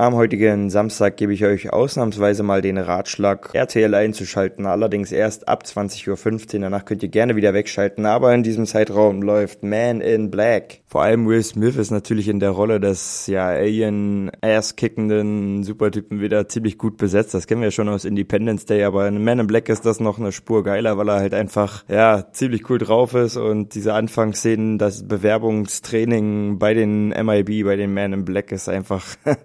Am heutigen Samstag gebe ich euch ausnahmsweise mal den Ratschlag, RTL einzuschalten, allerdings erst ab 20.15 Uhr. Danach könnt ihr gerne wieder wegschalten, aber in diesem Zeitraum läuft Man in Black. Vor allem Will Smith ist natürlich in der Rolle des ja Alien-Ass-kickenden Supertypen wieder ziemlich gut besetzt. Das kennen wir schon aus Independence Day, aber in Man in Black ist das noch eine Spur geiler, weil er halt einfach ja ziemlich cool drauf ist und diese Anfangsszenen, das Bewerbungstraining bei den MIB, bei den Man in Black ist einfach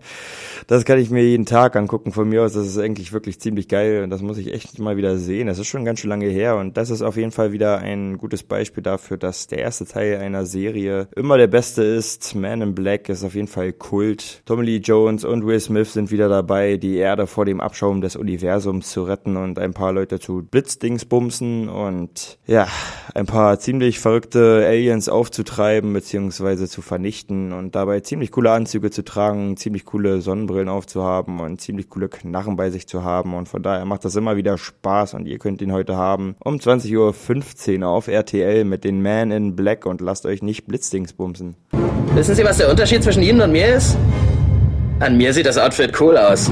das kann ich mir jeden Tag angucken von mir aus. Das ist eigentlich wirklich ziemlich geil und das muss ich echt mal wieder sehen. Das ist schon ganz schön lange her und das ist auf jeden Fall wieder ein gutes Beispiel dafür, dass der erste Teil einer Serie immer der beste ist. Man in Black ist auf jeden Fall Kult. Tommy Lee Jones und Will Smith sind wieder dabei, die Erde vor dem Abschaum des Universums zu retten und ein paar Leute zu Blitzdingsbumsen und ja, ein paar ziemlich verrückte Aliens aufzutreiben bzw. zu vernichten und dabei ziemlich coole Anzüge zu tragen, ziemlich coole Sonnen Sonnenbrillen aufzuhaben und ziemlich coole Knarren bei sich zu haben. Und von daher macht das immer wieder Spaß und ihr könnt ihn heute haben um 20.15 Uhr auf RTL mit den Man in Black und lasst euch nicht Blitzdings bumsen. Wissen Sie, was der Unterschied zwischen Ihnen und mir ist? An mir sieht das Outfit cool aus.